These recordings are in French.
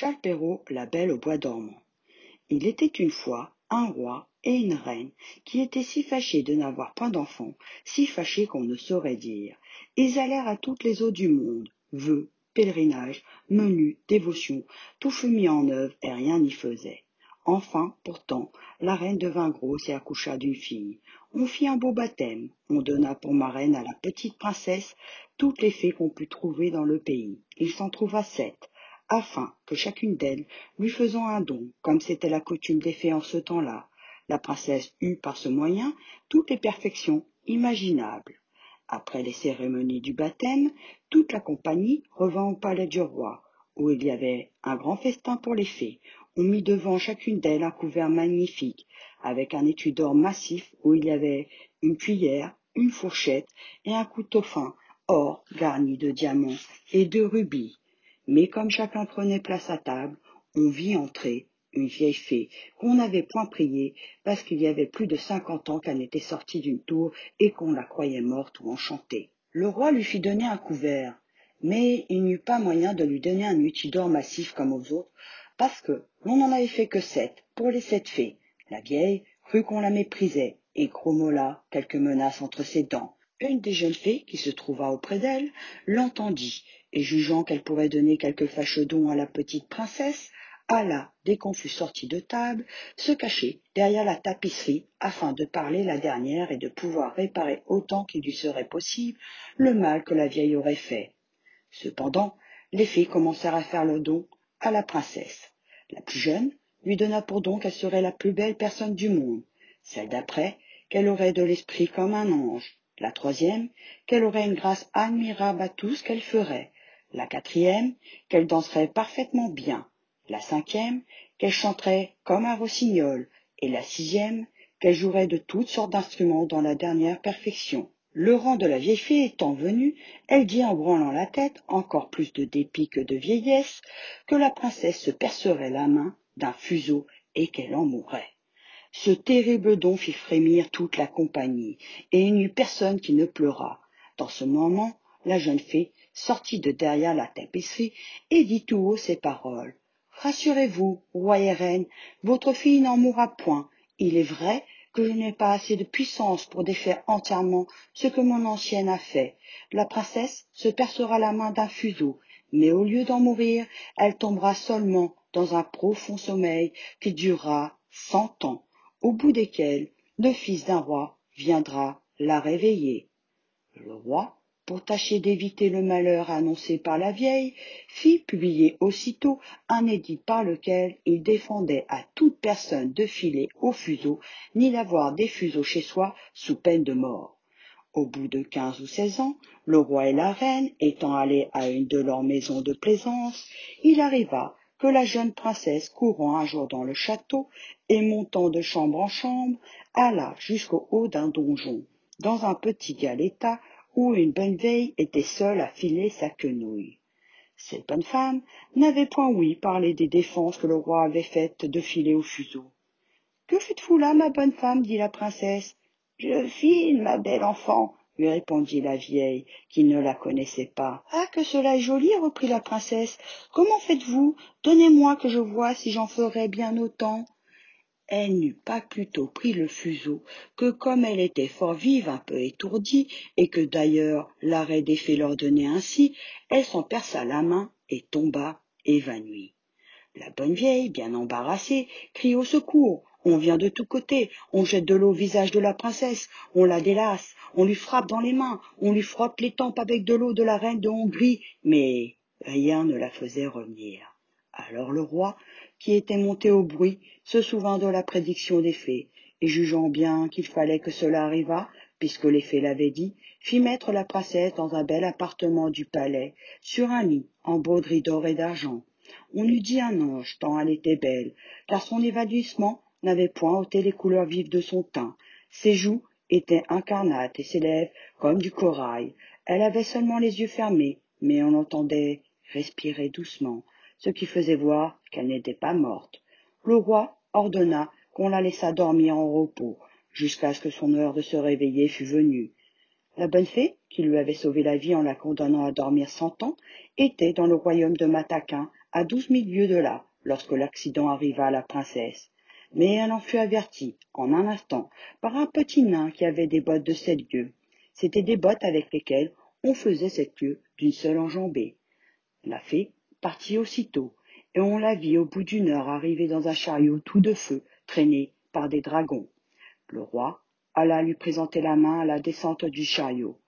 Charles la belle au bois dormant. Il était une fois un roi et une reine qui étaient si fâchés de n'avoir point d'enfants, si fâchés qu'on ne saurait dire. Ils allèrent à toutes les eaux du monde, vœux, pèlerinages, menus, dévotions, tout fut mis en œuvre et rien n'y faisait. Enfin, pourtant, la reine devint grosse et accoucha d'une fille. On fit un beau baptême, on donna pour marraine à la petite princesse toutes les fées qu'on put trouver dans le pays. Il s'en trouva sept, afin que chacune d'elles lui faisant un don, comme c'était la coutume des fées en ce temps-là. La princesse eut par ce moyen toutes les perfections imaginables. Après les cérémonies du baptême, toute la compagnie revint au palais du roi, où il y avait un grand festin pour les fées. On mit devant chacune d'elles un couvert magnifique, avec un étui d'or massif où il y avait une cuillère, une fourchette et un couteau fin, or garni de diamants et de rubis. Mais comme chacun prenait place à table, on vit entrer une vieille fée qu'on n'avait point priée parce qu'il y avait plus de cinquante ans qu'elle n'était sortie d'une tour et qu'on la croyait morte ou enchantée. Le roi lui fit donner un couvert, mais il n'eut pas moyen de lui donner un outil massif comme aux autres, parce que l'on n'en avait fait que sept pour les sept fées. La vieille crut qu'on la méprisait et grommola quelques menaces entre ses dents. Une des jeunes fées qui se trouva auprès d'elle l'entendit et jugeant qu'elle pourrait donner quelque fâcheux don à la petite princesse, alla, dès qu'on fut sorti de table, se cacher derrière la tapisserie afin de parler la dernière et de pouvoir réparer autant qu'il lui serait possible le mal que la vieille aurait fait. Cependant, les fées commencèrent à faire le don à la princesse. La plus jeune lui donna pour don qu'elle serait la plus belle personne du monde, celle d'après qu'elle aurait de l'esprit comme un ange, la troisième qu'elle aurait une grâce admirable à tout ce qu'elle ferait, la quatrième qu'elle danserait parfaitement bien, la cinquième qu'elle chanterait comme un rossignol, et la sixième qu'elle jouerait de toutes sortes d'instruments dans la dernière perfection. Le rang de la vieille fée étant venu, elle dit en branlant la tête, encore plus de dépit que de vieillesse, que la princesse se percerait la main d'un fuseau et qu'elle en mourrait. Ce terrible don fit frémir toute la compagnie, et il n'y eut personne qui ne pleura. Dans ce moment, la jeune fée sortit de derrière la tapisserie et dit tout haut ces paroles. Rassurez-vous, roi et reine, votre fille n'en mourra point. Il est vrai que je n'ai pas assez de puissance pour défaire entièrement ce que mon ancienne a fait. La princesse se percera la main d'un fuseau, mais au lieu d'en mourir, elle tombera seulement dans un profond sommeil qui durera cent ans, au bout desquels le fils d'un roi viendra la réveiller. Le roi pour tâcher d'éviter le malheur annoncé par la vieille, fit publier aussitôt un édit par lequel il défendait à toute personne de filer au fuseau, ni d'avoir des fuseaux chez soi sous peine de mort. Au bout de quinze ou seize ans, le roi et la reine étant allés à une de leurs maisons de plaisance, il arriva que la jeune princesse courant un jour dans le château et montant de chambre en chambre, alla jusqu'au haut d'un donjon, dans un petit galetas où une bonne vieille était seule à filer sa quenouille. Cette bonne femme n'avait point ouï parler des défenses que le roi avait faites de filer au fuseau. Que faites-vous là, ma bonne femme? dit la princesse. Je file, ma belle enfant, lui répondit la vieille, qui ne la connaissait pas. Ah, que cela est joli, reprit la princesse. Comment faites-vous? Donnez-moi que je vois si j'en ferai bien autant elle n'eut pas plutôt pris le fuseau que comme elle était fort vive, un peu étourdie, et que d'ailleurs l'arrêt des faits l'ordonnait ainsi, elle s'en perça la main et tomba évanouie. La bonne vieille, bien embarrassée, crie au secours. On vient de tous côtés, on jette de l'eau au visage de la princesse, on la délace, on lui frappe dans les mains, on lui frotte les tempes avec de l'eau de la reine de Hongrie, mais rien ne la faisait revenir. Alors le roi, qui était monté au bruit, se souvint de la prédiction des fées, et jugeant bien qu'il fallait que cela arrivât, puisque les fées l'avaient dit, fit mettre la princesse dans un bel appartement du palais, sur un lit en broderie d'or et d'argent. On eût dit un ange, tant elle était belle, car son évanouissement n'avait point ôté les couleurs vives de son teint. Ses joues étaient incarnates et ses lèvres comme du corail. Elle avait seulement les yeux fermés, mais on entendait respirer doucement ce qui faisait voir qu'elle n'était pas morte. Le roi ordonna qu'on la laissât dormir en repos, jusqu'à ce que son heure de se réveiller fût venue. La bonne fée, qui lui avait sauvé la vie en la condamnant à dormir cent ans, était dans le royaume de Mataquin, à douze mille lieues de là, lorsque l'accident arriva à la princesse. Mais elle en fut avertie, en un instant, par un petit nain qui avait des bottes de sept lieues. C'étaient des bottes avec lesquelles on faisait sept lieues d'une seule enjambée. La fée partit aussitôt, et on la vit au bout d'une heure arriver dans un chariot tout de feu, traîné par des dragons. Le roi alla lui présenter la main à la descente du chariot.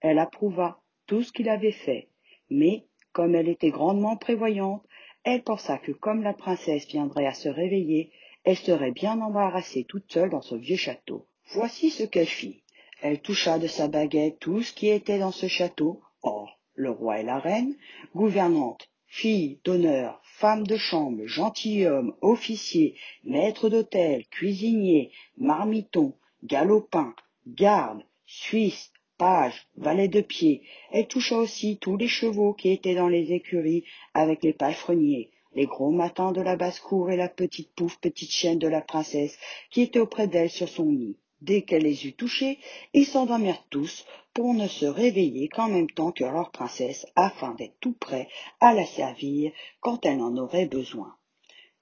Elle approuva tout ce qu'il avait fait, mais comme elle était grandement prévoyante, elle pensa que comme la princesse viendrait à se réveiller, elle serait bien embarrassée toute seule dans ce vieux château. Voici ce qu'elle fit. Elle toucha de sa baguette tout ce qui était dans ce château. Or, le roi et la reine, gouvernante, fille d'honneur, femme de chambre, gentilhomme, officier, maître d'hôtel, cuisinier, marmiton, galopin, garde, suisse, page, valet de pied. Elle toucha aussi tous les chevaux qui étaient dans les écuries avec les palefreniers, les gros matins de la basse-cour et la petite pouffe petite chienne de la princesse qui était auprès d'elle sur son lit. Dès qu'elle les eut touchés, ils s'endormirent tous pour ne se réveiller qu'en même temps que leur princesse afin d'être tout prêts à la servir quand elle en aurait besoin.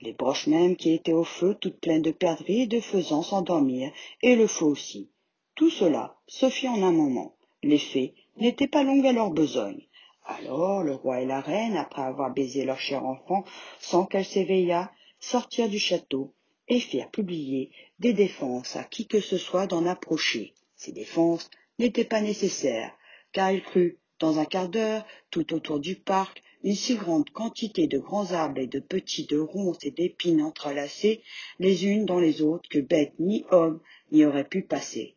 Les broches mêmes qui étaient au feu, toutes pleines de perdrix et de faisans, s'endormirent, et le feu aussi. Tout cela se fit en un moment. Les fées n'étaient pas longues à leur besogne. Alors le roi et la reine, après avoir baisé leur cher enfant sans qu'elle s'éveillât, sortirent du château et firent publier des défenses à qui que ce soit d'en approcher. Ces défenses n'étaient pas nécessaires, car il crut, dans un quart d'heure, tout autour du parc, une si grande quantité de grands arbres et de petits, de ronces et d'épines entrelacées les unes dans les autres que bête ni homme n'y aurait pu passer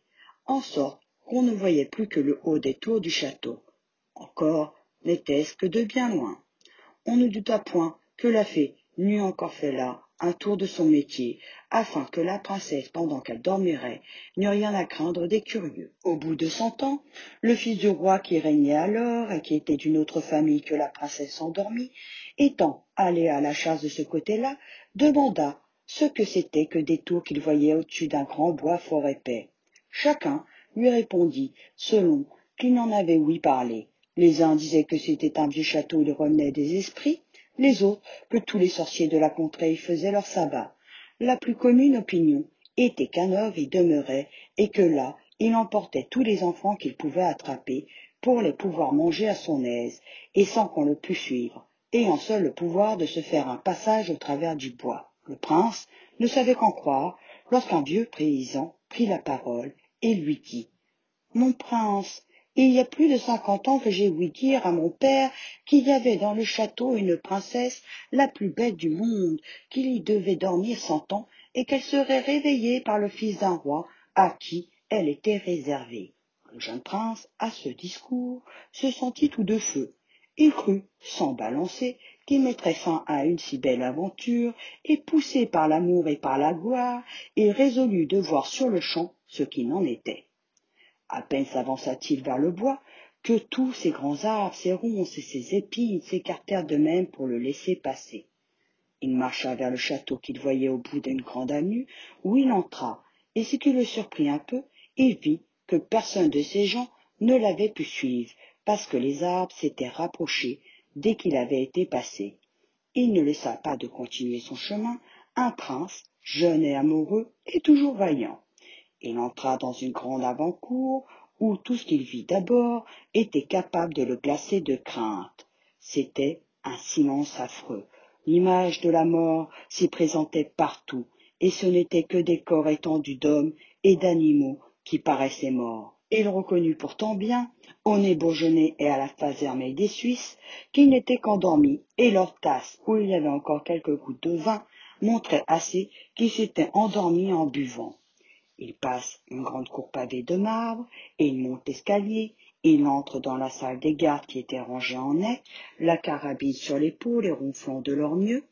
en sorte qu'on ne voyait plus que le haut des tours du château. Encore n'était-ce que de bien loin. On ne douta point que la fée n'eût encore fait là un tour de son métier, afin que la princesse, pendant qu'elle dormirait, n'eût rien à craindre des curieux. Au bout de cent ans, le fils du roi qui régnait alors, et qui était d'une autre famille que la princesse endormie, étant allé à la chasse de ce côté-là, demanda ce que c'était que des tours qu'il voyait au-dessus d'un grand bois fort épais. Chacun lui répondit selon qu'il n'en avait ouï parler. Les uns disaient que c'était un vieux château où il revenait des esprits, les autres que tous les sorciers de la contrée y faisaient leur sabbat. La plus commune opinion était qu'un homme y demeurait et que là il emportait tous les enfants qu'il pouvait attraper pour les pouvoir manger à son aise et sans qu'on le pût suivre, ayant seul le pouvoir de se faire un passage au travers du bois. Le prince ne savait qu'en croire lorsqu'un vieux paysan prit la parole et lui dit Mon prince, il y a plus de cinquante ans que j'ai ouï dire à mon père qu'il y avait dans le château une princesse la plus belle du monde, qu'il y devait dormir cent ans et qu'elle serait réveillée par le fils d'un roi à qui elle était réservée. Le jeune prince, à ce discours, se sentit tout de feu. Il crut, sans balancer, qu'il mettrait fin à une si belle aventure, et poussé par l'amour et par la gloire, il résolut de voir sur le champ ce qui n'en était. À peine s'avança-t-il vers le bois que tous ces grands arbres, ces ronces et ces épines s'écartèrent d'eux-mêmes pour le laisser passer. Il marcha vers le château qu'il voyait au bout d'une grande avenue, où il entra, et ce qui le surprit un peu, il vit que personne de ces gens ne l'avait pu suivre, parce que les arbres s'étaient rapprochés dès qu'il avait été passé. Il ne laissa pas de continuer son chemin, un prince, jeune et amoureux, et toujours vaillant. Il entra dans une grande avant-cour où tout ce qu'il vit d'abord était capable de le glacer de crainte. C'était un silence affreux. L'image de la mort s'y présentait partout, et ce n'étaient que des corps étendus d'hommes et d'animaux qui paraissaient morts. Il reconnut pourtant bien, au nez bourgeonné et à la face vermeille des Suisses, qu'ils n'étaient qu'endormis, et leur tasse, où il y avait encore quelques gouttes de vin, montrait assez qu'ils s'étaient endormis en buvant. Il passe une grande cour pavée de marbre, et il monte l'escalier, il entre dans la salle des gardes qui était rangée en haie, la carabine sur l'épaule et ronflant de leur mieux.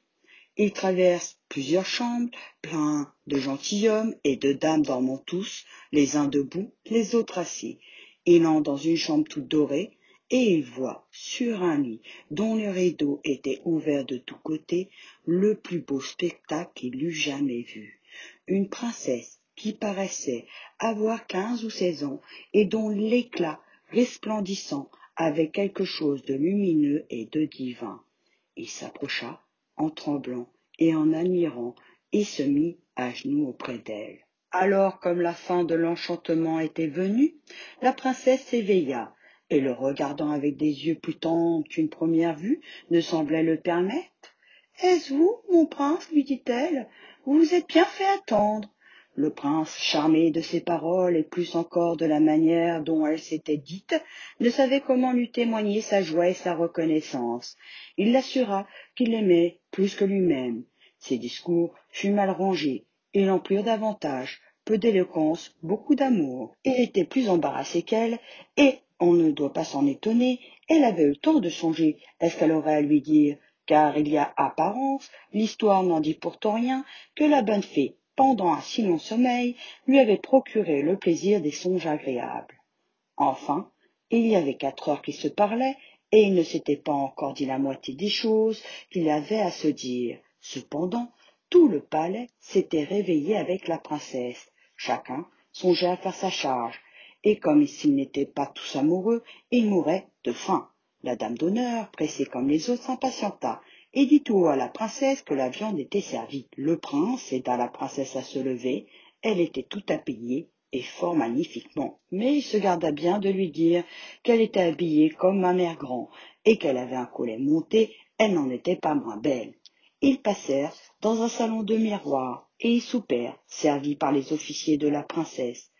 Il traverse plusieurs chambres, plein de gentilshommes et de dames dormant tous, les uns debout, les autres assis. Il entre dans une chambre toute dorée, et il voit sur un lit dont les rideaux étaient ouverts de tous côtés le plus beau spectacle qu'il eût jamais vu. Une princesse qui paraissait avoir quinze ou seize ans et dont l'éclat resplendissant avait quelque chose de lumineux et de divin. Il s'approcha, en tremblant et en admirant, et se mit à genoux auprès d'elle. Alors, comme la fin de l'enchantement était venue, la princesse s'éveilla, et le regardant avec des yeux plus tendres qu'une première vue ne semblait le permettre. Est-ce vous, mon prince? lui dit-elle. Vous vous êtes bien fait attendre. Le prince, charmé de ces paroles et plus encore de la manière dont elles s'étaient dites, ne savait comment lui témoigner sa joie et sa reconnaissance. Il l'assura qu'il l'aimait plus que lui-même. Ses discours furent mal rangés, et l'emplirent davantage, peu d'éloquence, beaucoup d'amour. Il était plus embarrassé qu'elle, et, on ne doit pas s'en étonner, elle avait eu le temps de songer est-ce qu'elle aurait à lui dire, car il y a apparence, l'histoire n'en dit pourtant rien, que la bonne fée pendant un si long sommeil, lui avait procuré le plaisir des songes agréables. Enfin, il y avait quatre heures qu'ils se parlaient, et il ne s'était pas encore dit la moitié des choses qu'il avait à se dire. Cependant, tout le palais s'était réveillé avec la princesse. Chacun songeait à faire sa charge, et comme s'ils n'étaient pas tous amoureux, ils mouraient de faim. La dame d'honneur, pressée comme les autres, s'impatienta et dit tout à la princesse que la viande était servie. Le prince aida la princesse à se lever, elle était tout habillée et fort magnifiquement. Mais il se garda bien de lui dire qu'elle était habillée comme ma mère grand, et qu'elle avait un collet monté, elle n'en était pas moins belle. Ils passèrent dans un salon de miroirs, et y soupèrent, servis par les officiers de la princesse.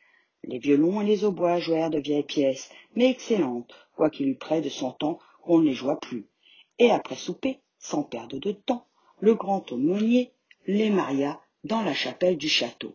Les violons et les hautbois jouèrent de vieilles pièces, mais excellentes, quoiqu'il eût près de cent ans qu'on ne les joua plus. Et après souper, sans perdre de temps, le grand aumônier les maria dans la chapelle du château.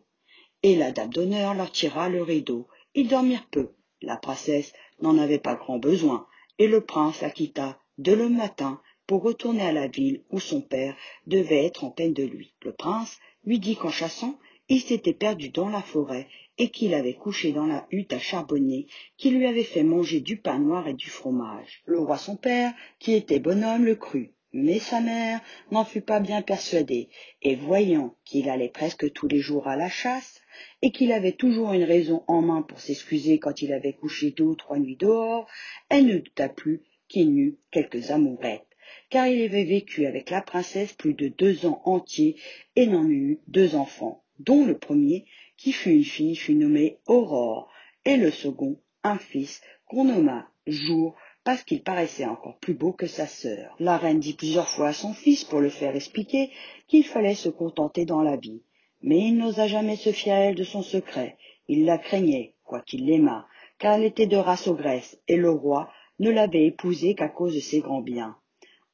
Et la dame d'honneur leur tira le rideau. Ils dormirent peu. La princesse n'en avait pas grand besoin, et le prince la quitta dès le matin pour retourner à la ville où son père devait être en peine de lui. Le prince lui dit qu'en chassant, il s'était perdu dans la forêt et qu'il avait couché dans la hutte à charbonner, qui lui avait fait manger du pain noir et du fromage. Le roi son père, qui était bonhomme, le crut. Mais sa mère n'en fut pas bien persuadée, et voyant qu'il allait presque tous les jours à la chasse, et qu'il avait toujours une raison en main pour s'excuser quand il avait couché deux ou trois nuits dehors, elle ne douta plus qu'il n'eût quelques amourettes, car il avait vécu avec la princesse plus de deux ans entiers et n'en eut deux enfants, dont le premier, qui fut une fille, fut nommé Aurore, et le second, un fils, qu'on nomma Jour, parce qu'il paraissait encore plus beau que sa sœur. La reine dit plusieurs fois à son fils pour le faire expliquer qu'il fallait se contenter dans la vie. Mais il n'osa jamais se fier à elle de son secret. Il la craignait, quoiqu'il l'aimât, car elle était de race ogresse, et le roi ne l'avait épousée qu'à cause de ses grands biens.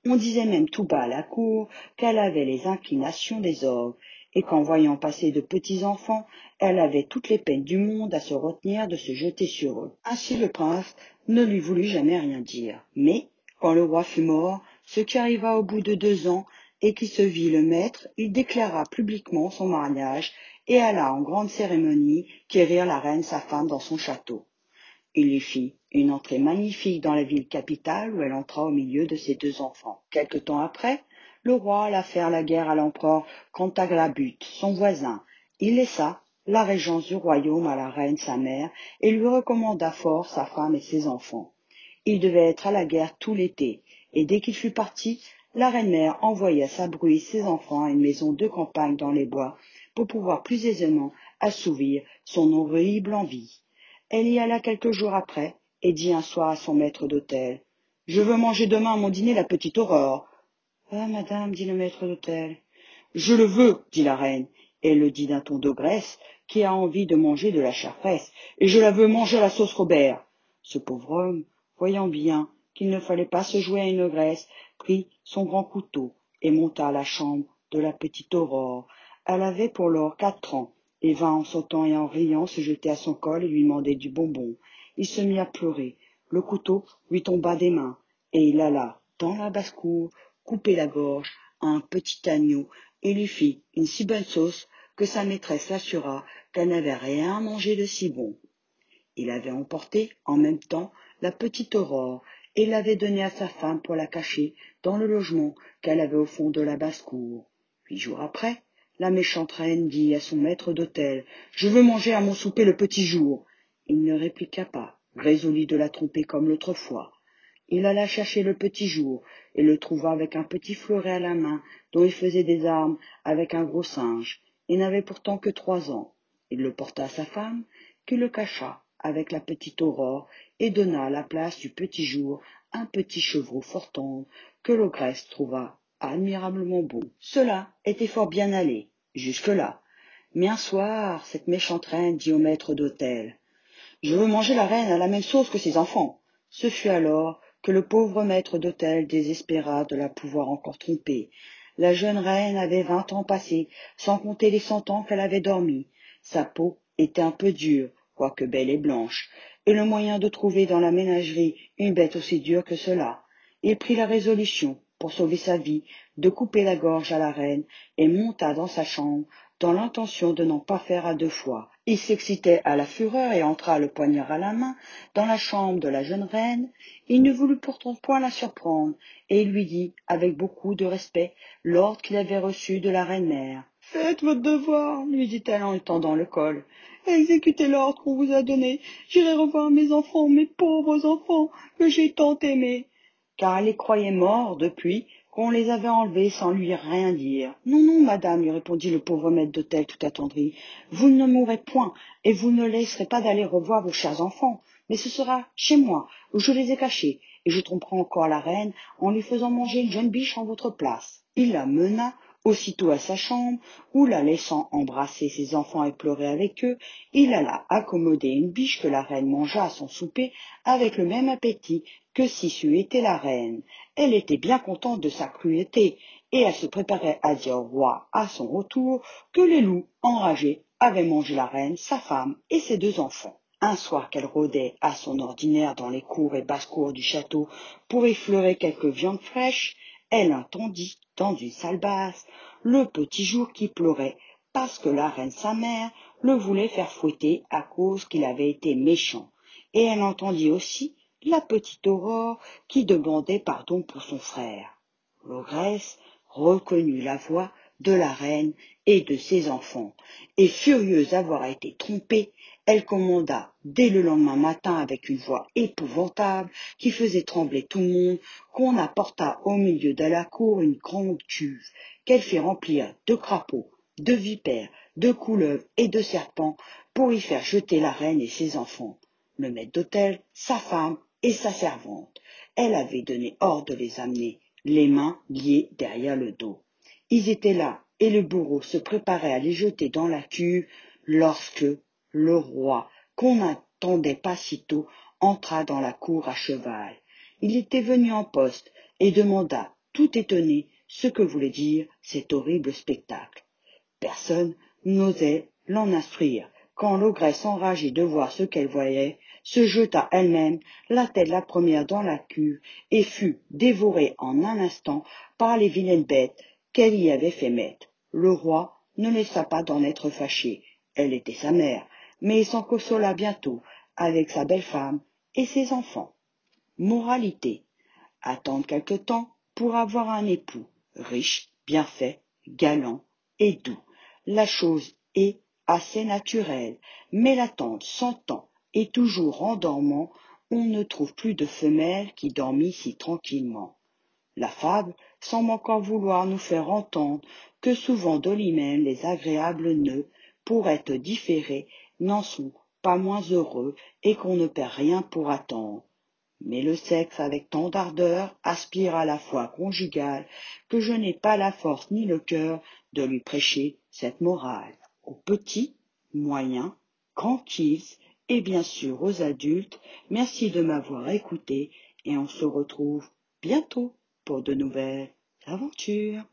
On disait même tout bas à la cour qu'elle avait les inclinations des ogres, et qu'en voyant passer de petits enfants, elle avait toutes les peines du monde à se retenir de se jeter sur eux. Ainsi le prince ne lui voulut jamais rien dire. Mais, quand le roi fut mort, ce qui arriva au bout de deux ans, et qui se vit le maître, il déclara publiquement son mariage et alla en grande cérémonie quérir la reine sa femme dans son château. Il lui fit une entrée magnifique dans la ville capitale où elle entra au milieu de ses deux enfants. Quelque temps après, le roi alla faire la guerre à l'empereur Cantaglabut, son voisin. Il laissa la régence du royaume à la reine sa mère et lui recommanda fort sa femme et ses enfants. Il devait être à la guerre tout l'été, et dès qu'il fut parti, la reine mère envoya sa brouille et ses enfants à une maison de campagne dans les bois pour pouvoir plus aisément assouvir son horrible envie. Elle y alla quelques jours après et dit un soir à son maître d'hôtel Je veux manger demain à mon dîner la petite Aurore. Ah, madame, dit le maître d'hôtel. Je le veux, dit la reine, et le dit d'un ton d'ogresse qui a envie de manger de la chair fraîche, et je la veux manger à la sauce Robert. Ce pauvre homme, voyant bien qu'il ne fallait pas se jouer à une ogresse, prit son grand couteau et monta à la chambre de la petite Aurore. Elle avait pour lors quatre ans, et vint en sautant et en riant se jeter à son col et lui demander du bonbon. Il se mit à pleurer. Le couteau lui tomba des mains, et il alla dans la basse-cour couper la gorge à un petit agneau lui fit une si bonne sauce que sa maîtresse l'assura qu'elle n'avait rien mangé de si bon. Il avait emporté en même temps la petite Aurore et l'avait donnée à sa femme pour la cacher dans le logement qu'elle avait au fond de la basse-cour. Huit jours après, la méchante reine dit à son maître d'hôtel Je veux manger à mon souper le petit jour. Il ne répliqua pas, résolu de la tromper comme l'autre fois. Il alla chercher le petit jour et le trouva avec un petit fleuret à la main dont il faisait des armes avec un gros singe. Il n'avait pourtant que trois ans. Il le porta à sa femme, qui le cacha avec la petite Aurore et donna à la place du petit jour un petit chevreau fort tendre que l'ogresse trouva admirablement beau. Cela était fort bien allé, jusque-là. Mais un soir, cette méchante reine dit au maître d'hôtel Je veux manger la reine à la même sauce que ses enfants. Ce fut alors que le pauvre maître d'hôtel désespéra de la pouvoir encore tromper. La jeune reine avait vingt ans passés, sans compter les cent ans qu'elle avait dormi. Sa peau était un peu dure, quoique belle et blanche, et le moyen de trouver dans la ménagerie une bête aussi dure que cela. Il prit la résolution, pour sauver sa vie, de couper la gorge à la reine, et monta dans sa chambre, dans l'intention de n'en pas faire à deux fois. Il s'excitait à la fureur et entra le poignard à la main dans la chambre de la jeune reine. Il ne voulut pourtant point la surprendre, et il lui dit, avec beaucoup de respect, l'ordre qu'il avait reçu de la reine-mère. Faites votre devoir, lui dit-elle en lui tendant le col. Exécutez l'ordre qu'on vous a donné. J'irai revoir mes enfants, mes pauvres enfants, que j'ai tant aimés. Car elle les croyait morts depuis qu'on les avait enlevés sans lui rien dire. Non, non, madame, lui répondit le pauvre maître d'hôtel tout attendri. Vous ne mourrez point, et vous ne laisserez pas d'aller revoir vos chers enfants. Mais ce sera chez moi, où je les ai cachés, et je tromperai encore la reine en lui faisant manger une jeune biche en votre place. Il la mena aussitôt à sa chambre, où la laissant embrasser ses enfants et pleurer avec eux, il alla accommoder une biche que la reine mangea à son souper avec le même appétit que si c'eût été la reine. Elle était bien contente de sa cruauté, et elle se préparait à dire au roi à son retour que les loups, enragés, avaient mangé la reine, sa femme et ses deux enfants. Un soir qu'elle rôdait à son ordinaire dans les cours et basses-cours du château pour effleurer quelques viandes fraîches, elle entendit, dans une salle basse, le petit jour qui pleurait, parce que la reine sa mère le voulait faire fouetter à cause qu'il avait été méchant. Et elle entendit aussi la petite Aurore qui demandait pardon pour son frère. L'ogresse reconnut la voix de la reine et de ses enfants, et furieuse d'avoir été trompée, elle commanda dès le lendemain matin avec une voix épouvantable qui faisait trembler tout le monde qu'on apporta au milieu de la cour une grande cuve qu'elle fit remplir de crapauds, de vipères, de couleuvres et de serpents pour y faire jeter la reine et ses enfants, le maître d'hôtel, sa femme et sa servante. Elle avait donné ordre de les amener, les mains liées derrière le dos. Ils étaient là, et le bourreau se préparait à les jeter dans la cuve lorsque le roi, qu'on n'attendait pas si tôt, entra dans la cour à cheval. Il était venu en poste et demanda, tout étonné, ce que voulait dire cet horrible spectacle. Personne n'osait l'en instruire, quand l'ogresse, enragée de voir ce qu'elle voyait, se jeta elle-même, la tête la première dans la cuve, et fut dévorée en un instant par les vilaines bêtes qu'elle y avait fait mettre. Le roi ne laissa pas d'en être fâché. Elle était sa mère, mais s'en consola bientôt avec sa belle femme et ses enfants. Moralité. Attendre quelque temps pour avoir un époux, riche, bien fait, galant et doux. La chose est assez naturelle, mais l'attente cent ans et toujours en dormant, on ne trouve plus de femelle qui dormit si tranquillement. La fable semble encore vouloir nous faire entendre que souvent de lui-même les agréables nœuds, pour être différés, n'en sont pas moins heureux et qu'on ne perd rien pour attendre. Mais le sexe avec tant d'ardeur aspire à la foi conjugale que je n'ai pas la force ni le cœur de lui prêcher cette morale. Aux petits, moyens, grands et bien sûr aux adultes, merci de m'avoir écouté et on se retrouve bientôt pour de nouvelles aventures.